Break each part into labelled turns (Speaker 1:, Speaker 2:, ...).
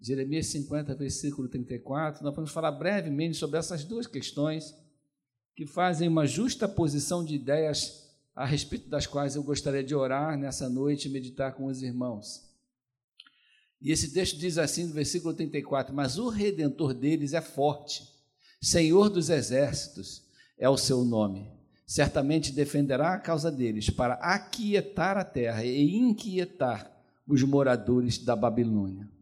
Speaker 1: Jeremias 50, versículo 34, nós vamos falar brevemente sobre essas duas questões que fazem uma justa posição de ideias a respeito das quais eu gostaria de orar nessa noite e meditar com os irmãos. E esse texto diz assim no versículo 34: Mas o redentor deles é forte, Senhor dos exércitos é o seu nome. Certamente defenderá a causa deles para aquietar a terra e inquietar os moradores da Babilônia.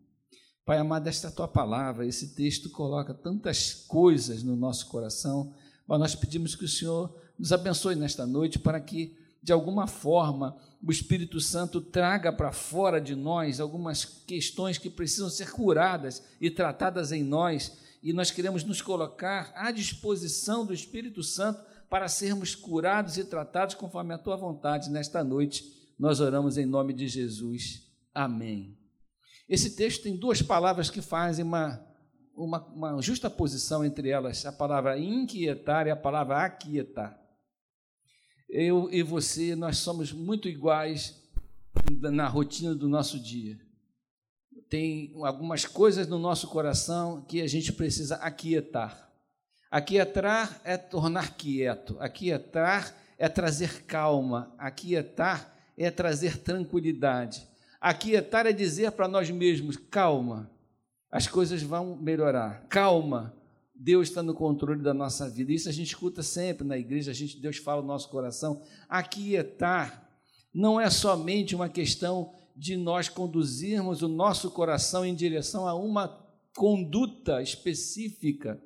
Speaker 1: Pai amado, esta é tua palavra, esse texto coloca tantas coisas no nosso coração, mas nós pedimos que o Senhor nos abençoe nesta noite para que, de alguma forma, o Espírito Santo traga para fora de nós algumas questões que precisam ser curadas e tratadas em nós, e nós queremos nos colocar à disposição do Espírito Santo para sermos curados e tratados conforme a tua vontade nesta noite. Nós oramos em nome de Jesus. Amém. Esse texto tem duas palavras que fazem uma, uma, uma justa posição entre elas: a palavra inquietar e a palavra aquietar. Eu e você, nós somos muito iguais na rotina do nosso dia. Tem algumas coisas no nosso coração que a gente precisa aquietar. Aquietar é tornar quieto, aquietar é trazer calma, aquietar é trazer tranquilidade. Aquietar é dizer para nós mesmos: calma, as coisas vão melhorar, calma, Deus está no controle da nossa vida. Isso a gente escuta sempre na igreja, a gente, Deus fala no nosso coração. Aquietar não é somente uma questão de nós conduzirmos o nosso coração em direção a uma conduta específica,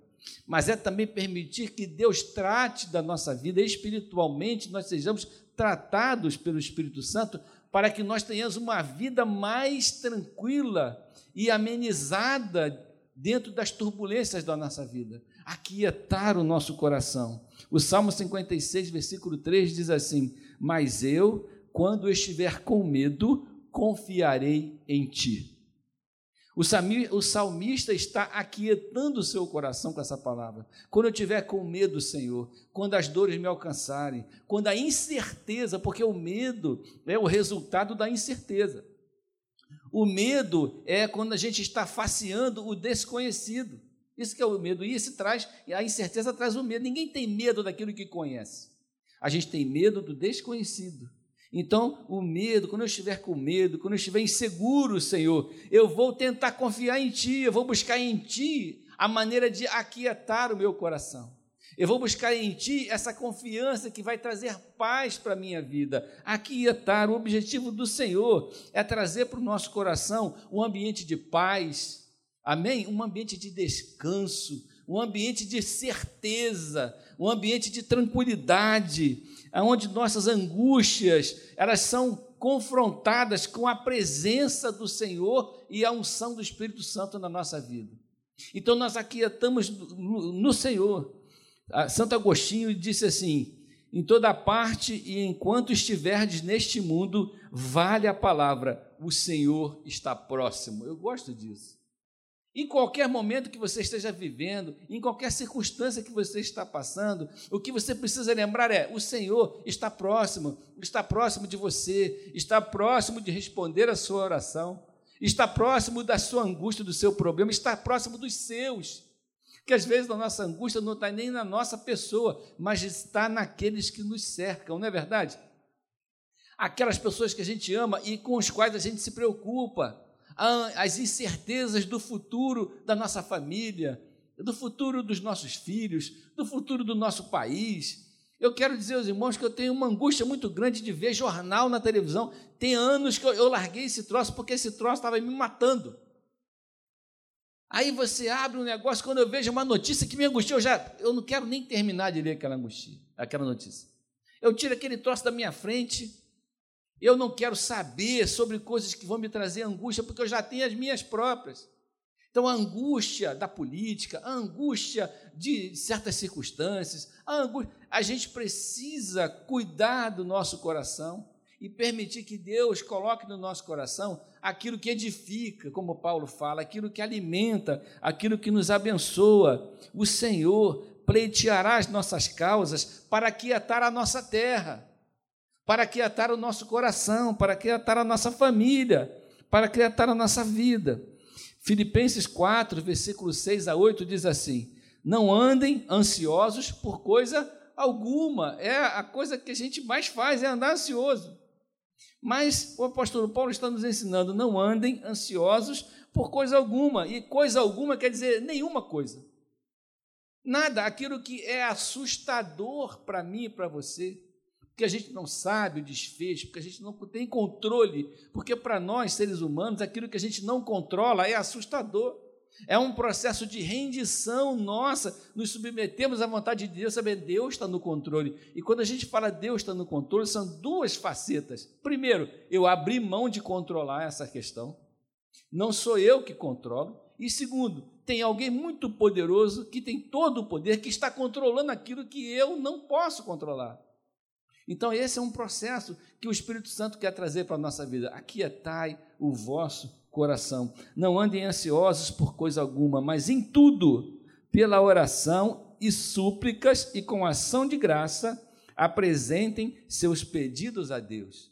Speaker 1: mas é também permitir que Deus trate da nossa vida espiritualmente, nós sejamos tratados pelo Espírito Santo para que nós tenhamos uma vida mais tranquila e amenizada dentro das turbulências da nossa vida. Aquietar o nosso coração. O Salmo 56, versículo 3 diz assim: Mas eu, quando estiver com medo, confiarei em ti. O salmista está aquietando o seu coração com essa palavra. Quando eu tiver com medo, Senhor, quando as dores me alcançarem, quando a incerteza, porque o medo é o resultado da incerteza. O medo é quando a gente está faceando o desconhecido. Isso que é o medo. E isso traz, a incerteza traz o medo. Ninguém tem medo daquilo que conhece. A gente tem medo do desconhecido. Então, o medo, quando eu estiver com medo, quando eu estiver inseguro, Senhor, eu vou tentar confiar em Ti, eu vou buscar em Ti a maneira de aquietar o meu coração. Eu vou buscar em Ti essa confiança que vai trazer paz para a minha vida. Aquietar, o objetivo do Senhor é trazer para o nosso coração um ambiente de paz, amém? Um ambiente de descanso, um ambiente de certeza, um ambiente de tranquilidade, onde nossas angústias elas são confrontadas com a presença do Senhor e a unção do Espírito Santo na nossa vida. Então nós aquietamos no, Senhor. Santo Agostinho disse assim: em toda parte e enquanto estiverdes neste mundo, vale a palavra, o Senhor está próximo. Eu gosto disso. Em qualquer momento que você esteja vivendo, em qualquer circunstância que você está passando, o que você precisa lembrar é: o Senhor está próximo, está próximo de você, está próximo de responder a sua oração, está próximo da sua angústia, do seu problema, está próximo dos seus. Que às vezes a nossa angústia não está nem na nossa pessoa, mas está naqueles que nos cercam, não é verdade? Aquelas pessoas que a gente ama e com os quais a gente se preocupa as incertezas do futuro da nossa família, do futuro dos nossos filhos, do futuro do nosso país. Eu quero dizer aos irmãos que eu tenho uma angústia muito grande de ver jornal na televisão. Tem anos que eu, larguei esse troço porque esse troço estava me matando. Aí você abre um negócio, quando eu vejo uma notícia que me angustia, eu já eu não quero nem terminar de ler aquela angústia, aquela notícia. Eu tiro aquele troço da minha frente, eu não quero saber sobre coisas que vão me trazer angústia, porque eu já tenho as minhas próprias. Então, a angústia da política, a angústia de certas circunstâncias, a, angústia, a gente precisa cuidar do nosso coração e permitir que Deus coloque no nosso coração aquilo que edifica, como Paulo fala, aquilo que alimenta, aquilo que nos abençoa. O Senhor pleiteará as nossas causas para quietar a nossa terra para aquietar o nosso coração, para aquietar a nossa família, para aquietar a nossa vida. Filipenses 4, versículos 6 a 8 diz assim: Não andem ansiosos por coisa alguma. É a coisa que a gente mais faz, é andar ansioso. Mas o apóstolo Paulo está nos ensinando: não andem ansiosos por coisa alguma. E coisa alguma quer dizer nenhuma coisa. Nada, aquilo que é assustador para mim e para você, porque a gente não sabe o desfecho, porque a gente não tem controle, porque para nós, seres humanos, aquilo que a gente não controla é assustador. É um processo de rendição nossa, nos submetemos à vontade de Deus, saber Deus está no controle. E quando a gente fala Deus está no controle, são duas facetas. Primeiro, eu abri mão de controlar essa questão. Não sou eu que controlo. E segundo, tem alguém muito poderoso que tem todo o poder, que está controlando aquilo que eu não posso controlar. Então, esse é um processo que o Espírito Santo quer trazer para a nossa vida. Aquietai o vosso coração. Não andem ansiosos por coisa alguma, mas em tudo, pela oração e súplicas e com ação de graça, apresentem seus pedidos a Deus.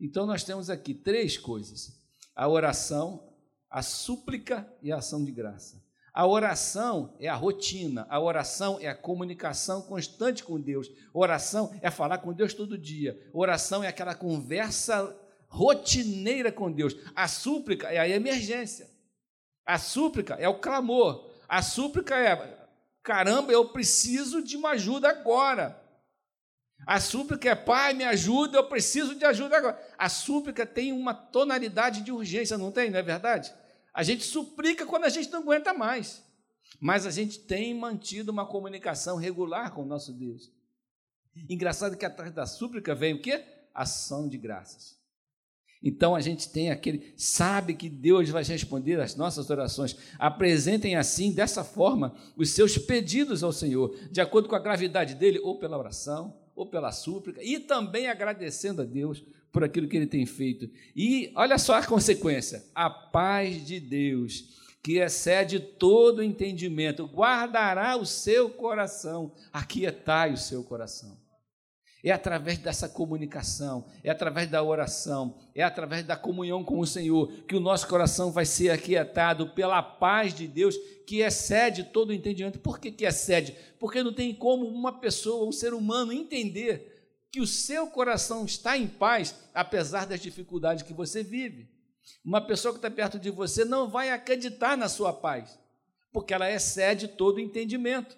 Speaker 1: Então nós temos aqui três coisas: a oração, a súplica e a ação de graça. A oração é a rotina, a oração é a comunicação constante com Deus. A oração é falar com Deus todo dia. A oração é aquela conversa rotineira com Deus. A súplica é a emergência. A súplica é o clamor. A súplica é: caramba, eu preciso de uma ajuda agora. A súplica é: pai, me ajuda, eu preciso de ajuda agora. A súplica tem uma tonalidade de urgência, não tem? Não é verdade? A gente suplica quando a gente não aguenta mais. Mas a gente tem mantido uma comunicação regular com o nosso Deus. Engraçado que atrás da súplica vem o quê? Ação de graças. Então a gente tem aquele, sabe que Deus vai responder às nossas orações. Apresentem assim, dessa forma, os seus pedidos ao Senhor, de acordo com a gravidade dele, ou pela oração, ou pela súplica, e também agradecendo a Deus por aquilo que ele tem feito. E olha só a consequência: a paz de Deus, que excede todo entendimento, guardará o seu coração, aquietai o seu coração. É através dessa comunicação, é através da oração, é através da comunhão com o Senhor que o nosso coração vai ser aquietado pela paz de Deus que excede todo o entendimento. Por que, que excede? Porque não tem como uma pessoa, um ser humano, entender que o seu coração está em paz, apesar das dificuldades que você vive. Uma pessoa que está perto de você não vai acreditar na sua paz, porque ela excede todo o entendimento.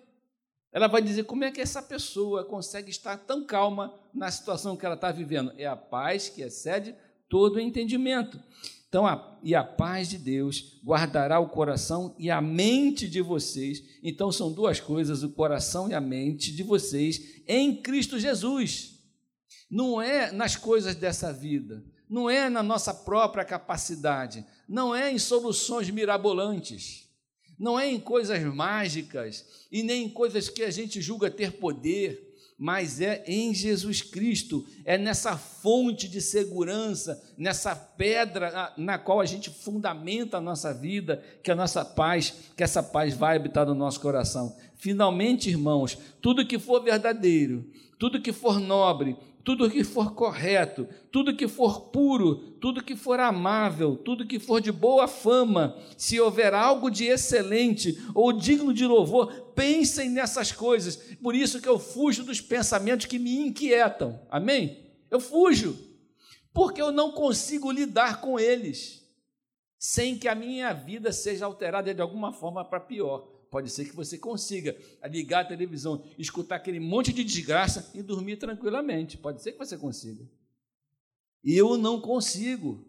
Speaker 1: Ela vai dizer como é que essa pessoa consegue estar tão calma na situação que ela está vivendo. É a paz que excede todo o entendimento. Então, a, e a paz de Deus guardará o coração e a mente de vocês. Então, são duas coisas: o coração e a mente de vocês em Cristo Jesus. Não é nas coisas dessa vida, não é na nossa própria capacidade, não é em soluções mirabolantes não é em coisas mágicas e nem em coisas que a gente julga ter poder, mas é em Jesus Cristo, é nessa fonte de segurança, nessa pedra na qual a gente fundamenta a nossa vida, que a nossa paz, que essa paz vai habitar no nosso coração. Finalmente, irmãos, tudo que for verdadeiro, tudo que for nobre, tudo que for correto, tudo que for puro, tudo que for amável, tudo que for de boa fama, se houver algo de excelente ou digno de louvor, pensem nessas coisas. Por isso que eu fujo dos pensamentos que me inquietam. Amém? Eu fujo, porque eu não consigo lidar com eles sem que a minha vida seja alterada de alguma forma para pior. Pode ser que você consiga ligar a televisão, escutar aquele monte de desgraça e dormir tranquilamente. Pode ser que você consiga. Eu não consigo.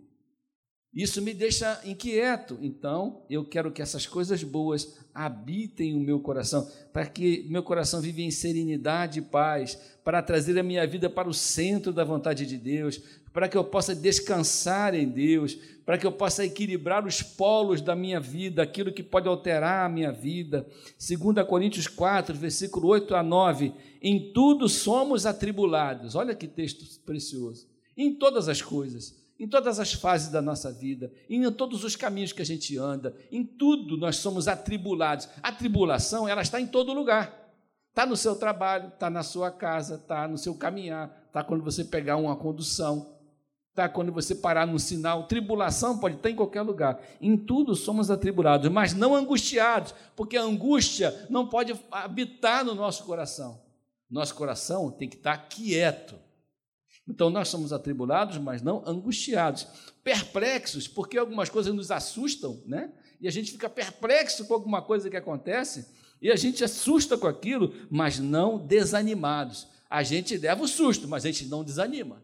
Speaker 1: Isso me deixa inquieto. Então, eu quero que essas coisas boas habitem o meu coração, para que meu coração viva em serenidade e paz, para trazer a minha vida para o centro da vontade de Deus, para que eu possa descansar em Deus, para que eu possa equilibrar os polos da minha vida, aquilo que pode alterar a minha vida. 2 Coríntios 4, versículo 8 a 9: Em tudo somos atribulados. Olha que texto precioso. Em todas as coisas, em todas as fases da nossa vida, em todos os caminhos que a gente anda, em tudo nós somos atribulados. A tribulação, ela está em todo lugar. Está no seu trabalho, está na sua casa, está no seu caminhar, está quando você pegar uma condução, tá? Quando você parar num sinal, tribulação pode estar em qualquer lugar. Em tudo somos atribulados, mas não angustiados, porque a angústia não pode habitar no nosso coração. Nosso coração tem que estar quieto. Então nós somos atribulados, mas não angustiados, perplexos, porque algumas coisas nos assustam, né? E a gente fica perplexo com alguma coisa que acontece, e a gente assusta com aquilo, mas não desanimados. A gente leva o susto, mas a gente não desanima.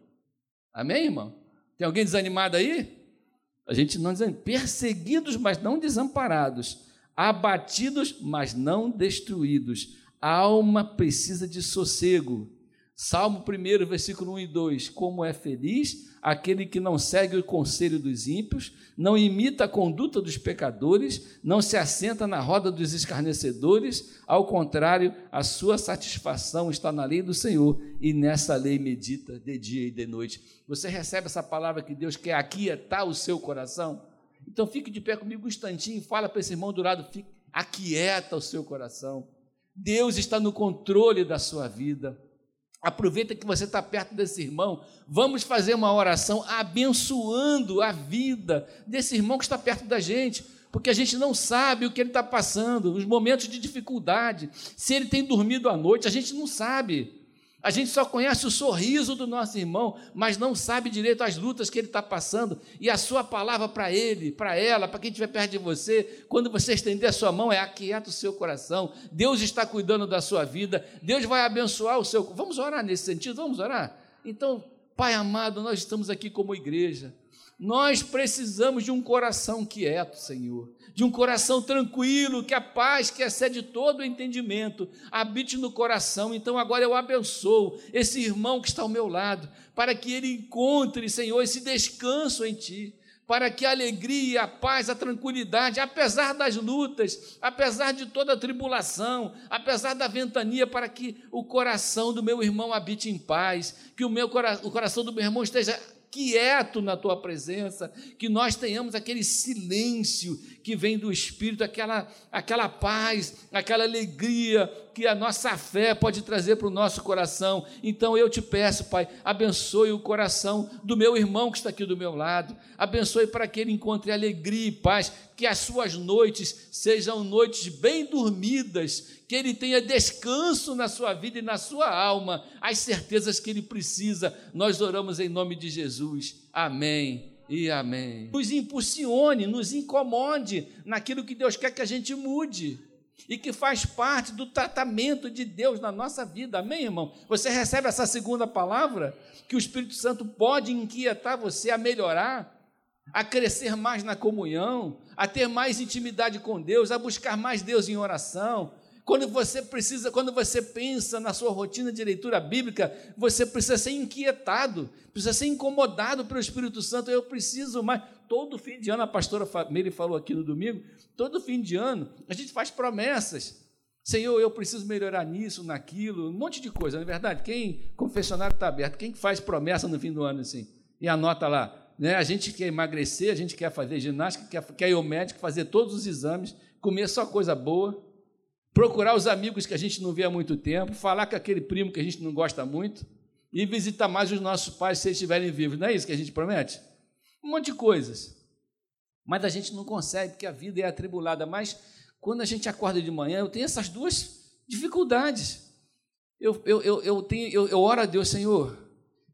Speaker 1: Amém, irmão? Tem alguém desanimado aí? A gente não desanima. Perseguidos, mas não desamparados. Abatidos, mas não destruídos. A alma precisa de sossego. Salmo 1, versículo 1 e 2: Como é feliz aquele que não segue o conselho dos ímpios, não imita a conduta dos pecadores, não se assenta na roda dos escarnecedores, ao contrário, a sua satisfação está na lei do Senhor e nessa lei medita de dia e de noite. Você recebe essa palavra que Deus quer aquietar o seu coração? Então fique de pé comigo um instantinho e fala para esse irmão do lado, fique, aquieta o seu coração. Deus está no controle da sua vida. Aproveita que você está perto desse irmão. Vamos fazer uma oração abençoando a vida desse irmão que está perto da gente, porque a gente não sabe o que ele está passando, os momentos de dificuldade, se ele tem dormido à noite, a gente não sabe. A gente só conhece o sorriso do nosso irmão, mas não sabe direito as lutas que ele está passando. E a sua palavra para ele, para ela, para quem estiver perto de você, quando você estender a sua mão, é aquieta o seu coração. Deus está cuidando da sua vida. Deus vai abençoar o seu. Vamos orar nesse sentido? Vamos orar? Então, Pai amado, nós estamos aqui como igreja. Nós precisamos de um coração quieto, Senhor de um coração tranquilo, que a paz que excede todo o entendimento habite no coração. Então agora eu abençoo esse irmão que está ao meu lado, para que ele encontre, Senhor, esse descanso em Ti, para que a alegria, a paz, a tranquilidade, apesar das lutas, apesar de toda a tribulação, apesar da ventania, para que o coração do meu irmão habite em paz, que o, meu, o coração do meu irmão esteja quieto na tua presença, que nós tenhamos aquele silêncio que vem do Espírito, aquela, aquela paz, aquela alegria que a nossa fé pode trazer para o nosso coração. Então eu te peço, Pai, abençoe o coração do meu irmão que está aqui do meu lado, abençoe para que ele encontre alegria e paz, que as suas noites sejam noites bem dormidas, que ele tenha descanso na sua vida e na sua alma, as certezas que ele precisa. Nós oramos em nome de Jesus. Amém e amém. Nos impulsione, nos incomode naquilo que Deus quer que a gente mude e que faz parte do tratamento de Deus na nossa vida. Amém, irmão? Você recebe essa segunda palavra que o Espírito Santo pode inquietar você a melhorar, a crescer mais na comunhão, a ter mais intimidade com Deus, a buscar mais Deus em oração, quando você precisa, quando você pensa na sua rotina de leitura bíblica, você precisa ser inquietado, precisa ser incomodado pelo Espírito Santo. Eu preciso mais. Todo fim de ano, a pastora Meire falou aqui no domingo, todo fim de ano, a gente faz promessas. Senhor, eu preciso melhorar nisso, naquilo, um monte de coisa, não é verdade? Quem, confessionário está aberto, quem faz promessa no fim do ano assim? E anota lá, né? A gente quer emagrecer, a gente quer fazer ginástica, quer, quer ir ao médico, fazer todos os exames, comer só coisa boa, procurar os amigos que a gente não vê há muito tempo, falar com aquele primo que a gente não gosta muito e visitar mais os nossos pais se eles estiverem vivos. Não é isso que a gente promete? Um monte de coisas. Mas a gente não consegue, porque a vida é atribulada. Mas quando a gente acorda de manhã, eu tenho essas duas dificuldades. Eu, eu, eu, eu, tenho, eu, eu oro a Deus, Senhor,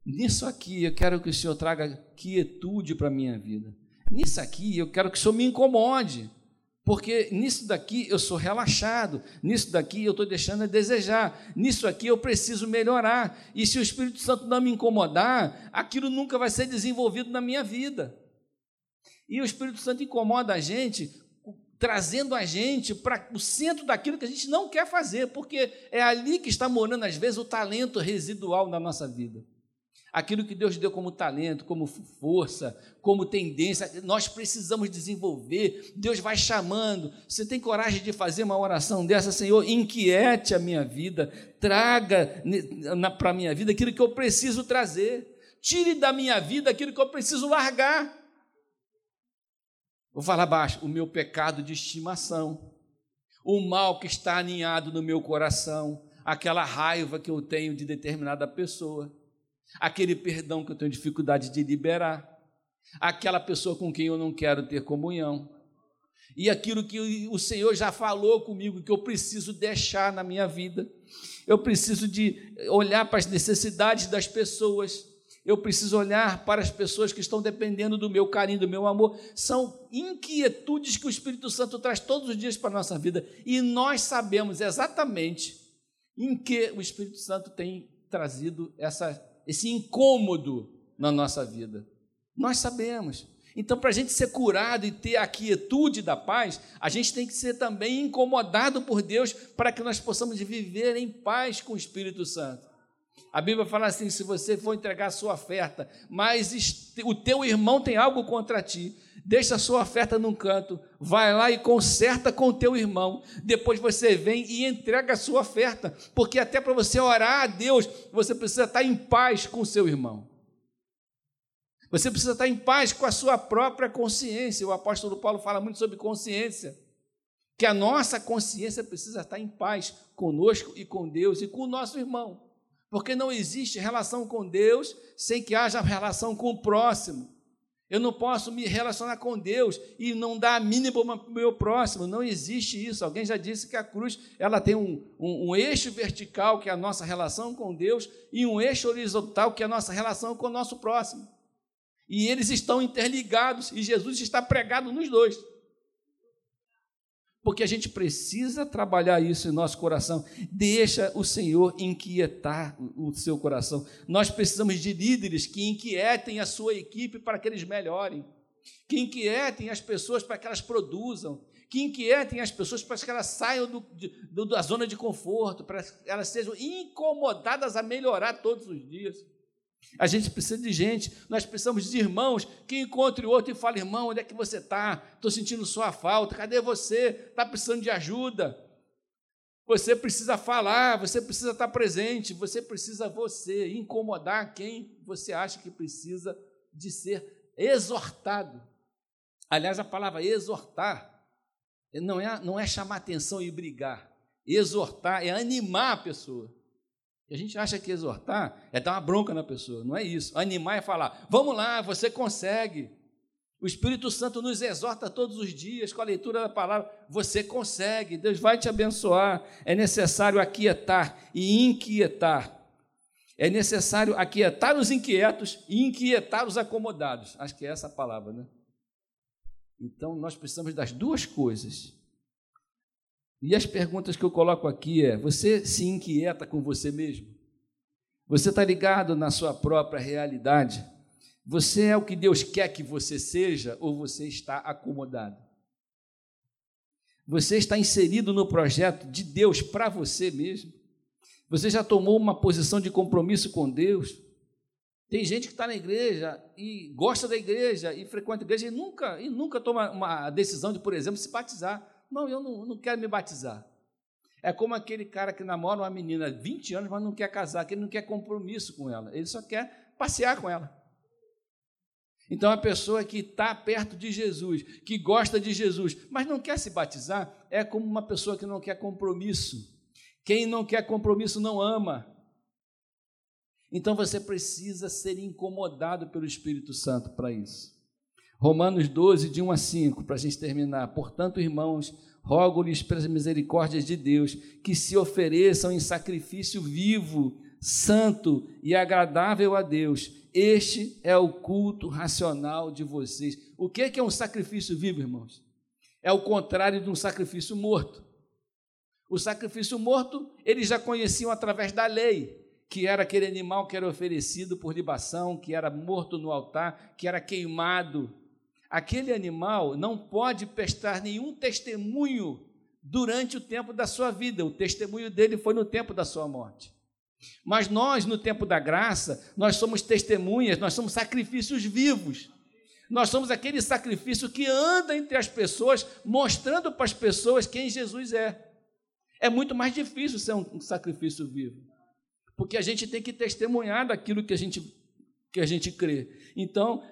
Speaker 1: nisso aqui eu quero que o Senhor traga quietude para a minha vida. Nisso aqui eu quero que o Senhor me incomode. Porque nisso daqui eu sou relaxado, nisso daqui eu estou deixando a desejar, nisso aqui eu preciso melhorar. E se o Espírito Santo não me incomodar, aquilo nunca vai ser desenvolvido na minha vida. E o Espírito Santo incomoda a gente, trazendo a gente para o centro daquilo que a gente não quer fazer, porque é ali que está morando, às vezes, o talento residual da nossa vida aquilo que Deus deu como talento, como força, como tendência, nós precisamos desenvolver. Deus vai chamando. Você tem coragem de fazer uma oração dessa, Senhor? Inquiete a minha vida, traga para a minha vida aquilo que eu preciso trazer, tire da minha vida aquilo que eu preciso largar. Vou falar baixo: o meu pecado de estimação, o mal que está aninhado no meu coração, aquela raiva que eu tenho de determinada pessoa aquele perdão que eu tenho dificuldade de liberar, aquela pessoa com quem eu não quero ter comunhão, e aquilo que o Senhor já falou comigo que eu preciso deixar na minha vida. Eu preciso de olhar para as necessidades das pessoas. Eu preciso olhar para as pessoas que estão dependendo do meu carinho, do meu amor. São inquietudes que o Espírito Santo traz todos os dias para a nossa vida. E nós sabemos exatamente em que o Espírito Santo tem trazido essa, esse incômodo na nossa vida. Nós sabemos. Então, para a gente ser curado e ter a quietude da paz, a gente tem que ser também incomodado por Deus para que nós possamos viver em paz com o Espírito Santo. A Bíblia fala assim: se você for entregar a sua oferta, mas o teu irmão tem algo contra ti, deixa a sua oferta num canto, vai lá e conserta com o teu irmão. Depois você vem e entrega a sua oferta, porque até para você orar a Deus, você precisa estar em paz com o seu irmão. Você precisa estar em paz com a sua própria consciência. O apóstolo Paulo fala muito sobre consciência. Que a nossa consciência precisa estar em paz conosco e com Deus e com o nosso irmão. Porque não existe relação com Deus sem que haja relação com o próximo. Eu não posso me relacionar com Deus e não dar a mínima para o meu próximo. Não existe isso. Alguém já disse que a cruz ela tem um, um, um, eixo vertical, que é a nossa relação com Deus, e um eixo horizontal, que é a nossa relação com o nosso próximo. E eles estão interligados e Jesus está pregado nos dois. Porque a gente precisa trabalhar isso em nosso coração. Deixa o Senhor inquietar o seu coração. Nós precisamos de líderes que inquietem a sua equipe para que eles melhorem, que inquietem as pessoas para que elas produzam, que inquietem as pessoas para que elas saiam do, do, da zona de conforto, para que elas sejam incomodadas a melhorar todos os dias. A gente precisa de gente, nós precisamos de irmãos que encontre o outro e fale: irmão, onde é que você está? Estou sentindo sua falta, cadê você? Está precisando de ajuda. Você precisa falar, você precisa estar presente, você precisa você incomodar quem você acha que precisa de ser exortado. Aliás, a palavra exortar não é, não é chamar atenção e brigar. Exortar é animar a pessoa. E a gente acha que exortar é dar uma bronca na pessoa, não é isso. Animar é falar, vamos lá, você consegue. O Espírito Santo nos exorta todos os dias com a leitura da palavra. Você consegue, Deus vai te abençoar. É necessário aquietar e inquietar. É necessário aquietar os inquietos e inquietar os acomodados. Acho que é essa a palavra, né? Então nós precisamos das duas coisas. E as perguntas que eu coloco aqui é: você se inquieta com você mesmo? Você está ligado na sua própria realidade? Você é o que Deus quer que você seja ou você está acomodado? Você está inserido no projeto de Deus para você mesmo? Você já tomou uma posição de compromisso com Deus? Tem gente que está na igreja e gosta da igreja e frequenta a igreja e nunca, e nunca toma uma decisão de, por exemplo, se batizar. Não, eu não, não quero me batizar. É como aquele cara que namora uma menina há 20 anos, mas não quer casar, que ele não quer compromisso com ela, ele só quer passear com ela. Então, a pessoa que está perto de Jesus, que gosta de Jesus, mas não quer se batizar, é como uma pessoa que não quer compromisso. Quem não quer compromisso não ama. Então, você precisa ser incomodado pelo Espírito Santo para isso. Romanos 12, de 1 a 5, para a gente terminar. Portanto, irmãos, rogo-lhes pelas misericórdias de Deus que se ofereçam em sacrifício vivo, santo e agradável a Deus. Este é o culto racional de vocês. O que é um sacrifício vivo, irmãos? É o contrário de um sacrifício morto. O sacrifício morto, eles já conheciam através da lei, que era aquele animal que era oferecido por libação, que era morto no altar, que era queimado aquele animal não pode prestar nenhum testemunho durante o tempo da sua vida. O testemunho dele foi no tempo da sua morte. Mas nós, no tempo da graça, nós somos testemunhas, nós somos sacrifícios vivos. Nós somos aquele sacrifício que anda entre as pessoas, mostrando para as pessoas quem Jesus é. É muito mais difícil ser um sacrifício vivo, porque a gente tem que testemunhar daquilo que a gente, que a gente crê. Então,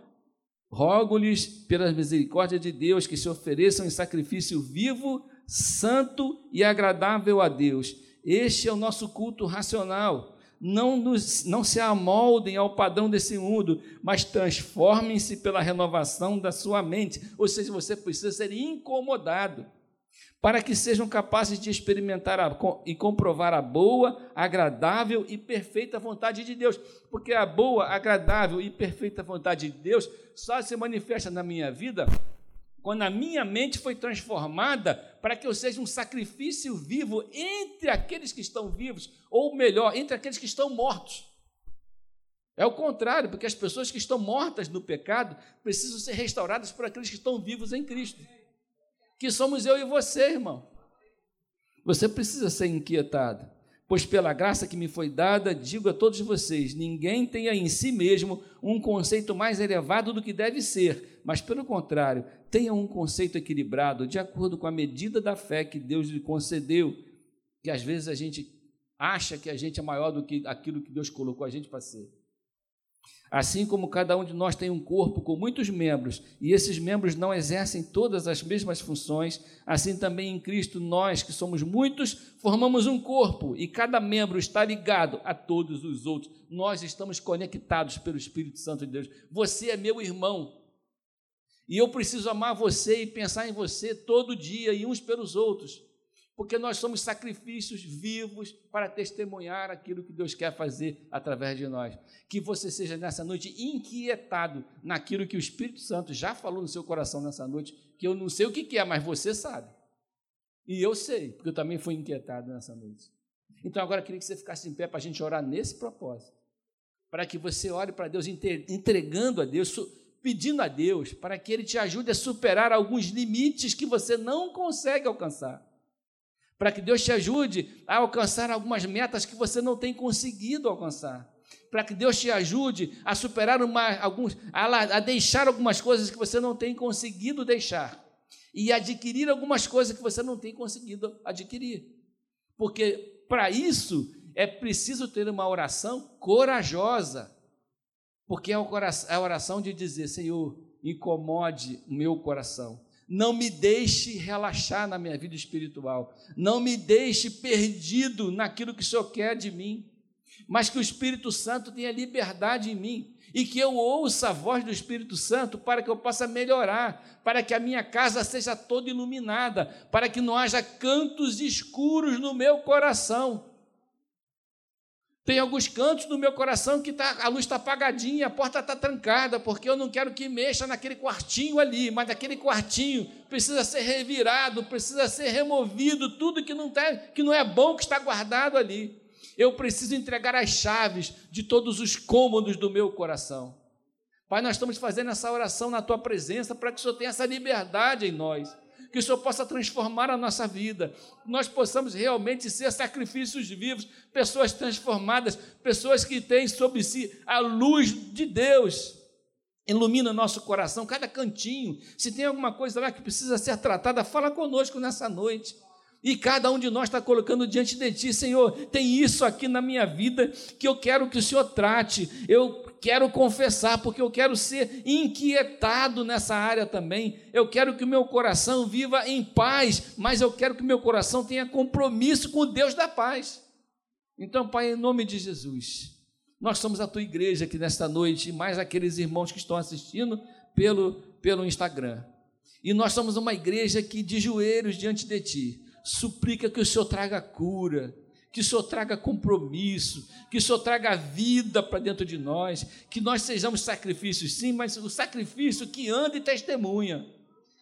Speaker 1: Rogo-lhes, pela misericórdia de Deus, que se ofereçam em sacrifício vivo, santo e agradável a Deus. Este é o nosso culto racional. não, nos, não se amoldem ao padrão desse mundo, mas transformem-se pela renovação da sua mente. Ou seja, você precisa ser incomodado para que sejam capazes de experimentar a, e comprovar a boa, agradável e perfeita vontade de Deus. Porque a boa, agradável e perfeita vontade de Deus só se manifesta na minha vida quando a minha mente foi transformada para que eu seja um sacrifício vivo entre aqueles que estão vivos, ou melhor, entre aqueles que estão mortos. É o contrário, porque as pessoas que estão mortas no pecado precisam ser restauradas por aqueles que estão vivos em Cristo. Que somos eu e você, irmão. Você precisa ser inquietado. Pois pela graça que me foi dada, digo a todos vocês: ninguém tenha em si mesmo um conceito mais elevado do que deve ser, mas pelo contrário, tenha um conceito equilibrado, de acordo com a medida da fé que Deus lhe concedeu. Que às vezes a gente acha que a gente é maior do que aquilo que Deus colocou a gente para ser. Assim como cada um de nós tem um corpo com muitos membros, e esses membros não exercem todas as mesmas funções, assim também em Cristo nós, que somos muitos, formamos um corpo, e cada membro está ligado a todos os outros. Nós estamos conectados pelo Espírito Santo de Deus. Você é meu irmão. E eu preciso amar você e pensar em você todo dia e uns pelos outros porque nós somos sacrifícios vivos para testemunhar aquilo que Deus quer fazer através de nós. Que você seja nessa noite inquietado naquilo que o Espírito Santo já falou no seu coração nessa noite, que eu não sei o que é, mas você sabe. E eu sei, porque eu também fui inquietado nessa noite. Então agora eu queria que você ficasse em pé para a gente orar nesse propósito. Para que você ore para Deus, entregando a Deus, pedindo a Deus, para que Ele te ajude a superar alguns limites que você não consegue alcançar para que Deus te ajude a alcançar algumas metas que você não tem conseguido alcançar, para que Deus te ajude a superar uma, alguns, a, a deixar algumas coisas que você não tem conseguido deixar. E adquirir algumas coisas que você não tem conseguido adquirir, porque para isso é preciso ter uma oração corajosa, porque é a oração de dizer: Senhor, incomode o meu coração não me deixe relaxar na minha vida espiritual. Não me deixe perdido naquilo que o Senhor quer de mim. Mas que o Espírito Santo tenha liberdade em mim e que eu ouça a voz do Espírito Santo para que eu possa melhorar, para que a minha casa seja toda iluminada, para que não haja cantos escuros no meu coração tem alguns cantos do meu coração que tá, a luz está apagadinha, a porta está trancada, porque eu não quero que mexa naquele quartinho ali, mas aquele quartinho precisa ser revirado, precisa ser removido, tudo que não, tá, que não é bom que está guardado ali. Eu preciso entregar as chaves de todos os cômodos do meu coração. Pai, nós estamos fazendo essa oração na tua presença para que o Senhor tenha essa liberdade em nós que o Senhor possa transformar a nossa vida, nós possamos realmente ser sacrifícios vivos, pessoas transformadas, pessoas que têm sobre si a luz de Deus. Ilumina nosso coração, cada cantinho. Se tem alguma coisa lá que precisa ser tratada, fala conosco nessa noite. E cada um de nós está colocando diante de Ti, Senhor, tem isso aqui na minha vida que eu quero que o Senhor trate. Eu quero confessar, porque eu quero ser inquietado nessa área também. Eu quero que o meu coração viva em paz, mas eu quero que o meu coração tenha compromisso com o Deus da paz. Então, Pai, em nome de Jesus, nós somos a tua igreja aqui nesta noite, mais aqueles irmãos que estão assistindo pelo, pelo Instagram. E nós somos uma igreja que, de joelhos diante de ti, suplica que o Senhor traga cura, que o Senhor traga compromisso, que o Senhor traga vida para dentro de nós, que nós sejamos sacrifícios, sim, mas o sacrifício que anda e testemunha,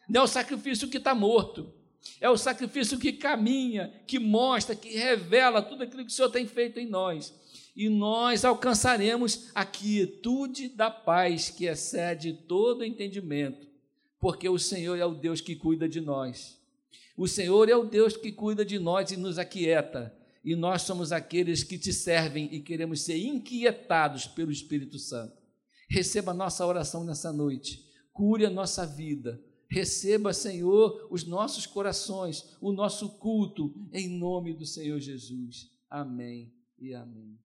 Speaker 1: não é o sacrifício que está morto, é o sacrifício que caminha, que mostra, que revela tudo aquilo que o Senhor tem feito em nós. E nós alcançaremos a quietude da paz que excede todo entendimento, porque o Senhor é o Deus que cuida de nós. O Senhor é o Deus que cuida de nós e nos aquieta e nós somos aqueles que te servem e queremos ser inquietados pelo Espírito Santo. Receba a nossa oração nessa noite, cure a nossa vida, receba, Senhor, os nossos corações, o nosso culto, em nome do Senhor Jesus. Amém e amém.